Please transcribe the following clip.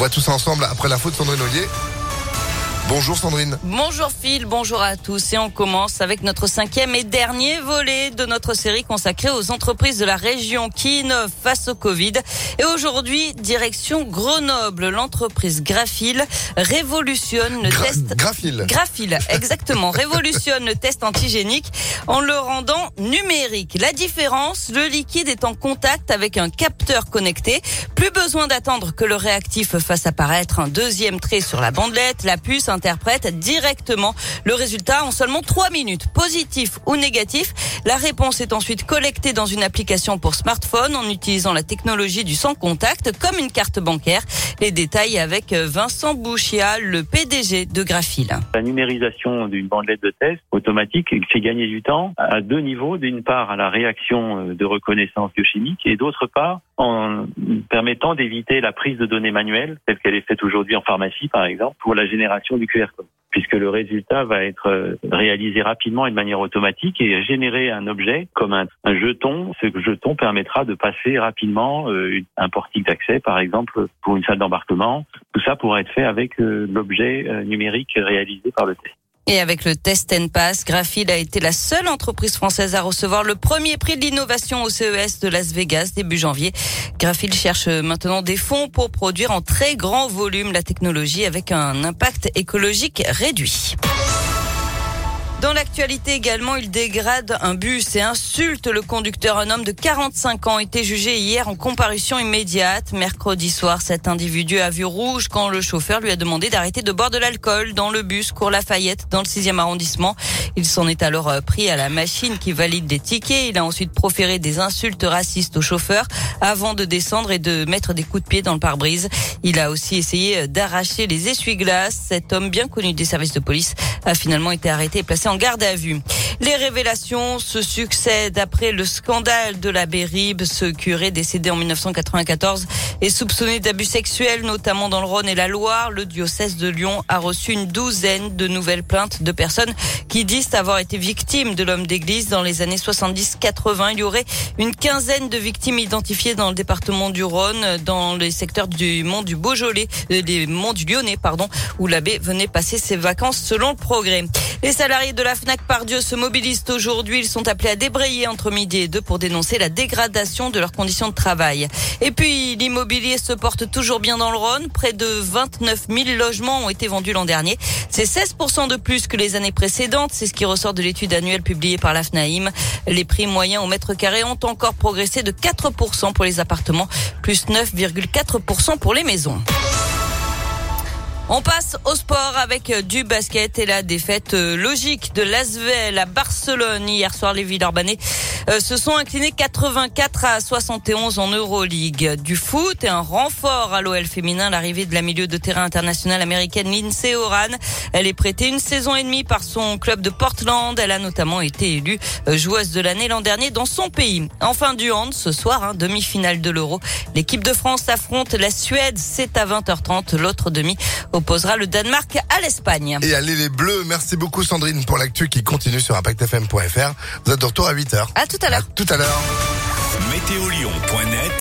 voit tout ça ensemble après la faute de Sandrine Ollier. Bonjour Sandrine. Bonjour Phil, bonjour à tous et on commence avec notre cinquième et dernier volet de notre série consacrée aux entreprises de la région qui innovent face au Covid. Et aujourd'hui, direction Grenoble, l'entreprise Graphil révolutionne le Gra- test... Graphil. Graphil, exactement, révolutionne le test antigénique en le rendant numérique. La différence, le liquide est en contact avec un capteur connecté. Plus besoin d'attendre que le réactif fasse apparaître un deuxième trait sur la bandelette. La puce interprète directement le résultat en seulement trois minutes. Positif ou négatif, la réponse est ensuite collectée dans une application pour smartphone en utilisant la technologie du sans contact comme une carte bancaire. Les détails avec Vincent Bouchia, le PDG de Graphil. La numérisation d'une bandelette de test automatique fait gagner du temps à deux niveaux. D'une part, à la réaction euh, de reconnaissance biochimique et d'autre part, en permettant d'éviter la prise de données manuelles, telle qu'elle est faite aujourd'hui en pharmacie, par exemple, pour la génération du Puisque le résultat va être euh, réalisé rapidement et de manière automatique et générer un objet comme un, jeton. Ce jeton permettra de passer rapidement euh, un portique d'accès, par exemple, pour une salle d'embarquement. Tout ça pourra être fait avec euh, l'objet numérique réalisé par le test. Et avec le Test and Pass, Graphil a été la seule entreprise française à recevoir le premier prix de l'innovation au CES de Las Vegas début janvier. Graphil cherche maintenant des fonds pour produire en très grand volume la technologie avec un impact écologique réduit. Dans l'actualité également, il dégrade un bus et insulte le conducteur. Un homme de 45 ans était jugé hier en comparution immédiate. Mercredi soir, cet individu a vu rouge quand le chauffeur lui a demandé d'arrêter de boire de l'alcool dans le bus Cours Lafayette dans le 6e arrondissement. Il s'en est alors pris à la machine qui valide les tickets. Il a ensuite proféré des insultes racistes au chauffeur avant de descendre et de mettre des coups de pied dans le pare-brise. Il a aussi essayé d'arracher les essuie-glaces. Cet homme bien connu des services de police a finalement été arrêté et placé en garde à vue. Les révélations se succèdent après le scandale de la Bérib. Ce curé décédé en 1994 est soupçonné d'abus sexuels, notamment dans le Rhône et la Loire. Le diocèse de Lyon a reçu une douzaine de nouvelles plaintes de personnes qui disent avoir été victimes de l'homme d'église dans les années 70-80. Il y aurait une quinzaine de victimes identifiées dans le département du Rhône, dans les secteurs du mont du Beaujolais, euh, des monts du Lyonnais, pardon, où l'abbé venait passer ses vacances selon le progrès. Les salariés de la FNAC Pardieu se mobilisent aujourd'hui. Ils sont appelés à débrayer entre midi et deux pour dénoncer la dégradation de leurs conditions de travail. Et puis, l'immobilier se porte toujours bien dans le Rhône. Près de 29 000 logements ont été vendus l'an dernier. C'est 16% de plus que les années précédentes. C'est ce qui ressort de l'étude annuelle publiée par la FNAIM. Les prix moyens au mètre carré ont encore progressé de 4% pour les appartements, plus 9,4% pour les maisons. On passe au sport avec du basket et la défaite logique de l'Asvel à Barcelone. Hier soir, les Villeurbanais se sont inclinés 84 à 71 en Euroleague. Du foot et un renfort à l'OL féminin, l'arrivée de la milieu de terrain internationale américaine Lindsay Oran. Elle est prêtée une saison et demie par son club de Portland. Elle a notamment été élue joueuse de l'année l'an dernier dans son pays. Enfin du hand, ce soir, hein, demi-finale de l'Euro. L'équipe de France affronte la Suède. C'est à 20h30. L'autre demi opposera le Danemark à l'Espagne. Et allez les bleus, merci beaucoup Sandrine pour l'actu qui continue sur impactfm.fr. Vous êtes de retour à 8h. À tout à l'heure. tout à l'heure. Météolion.net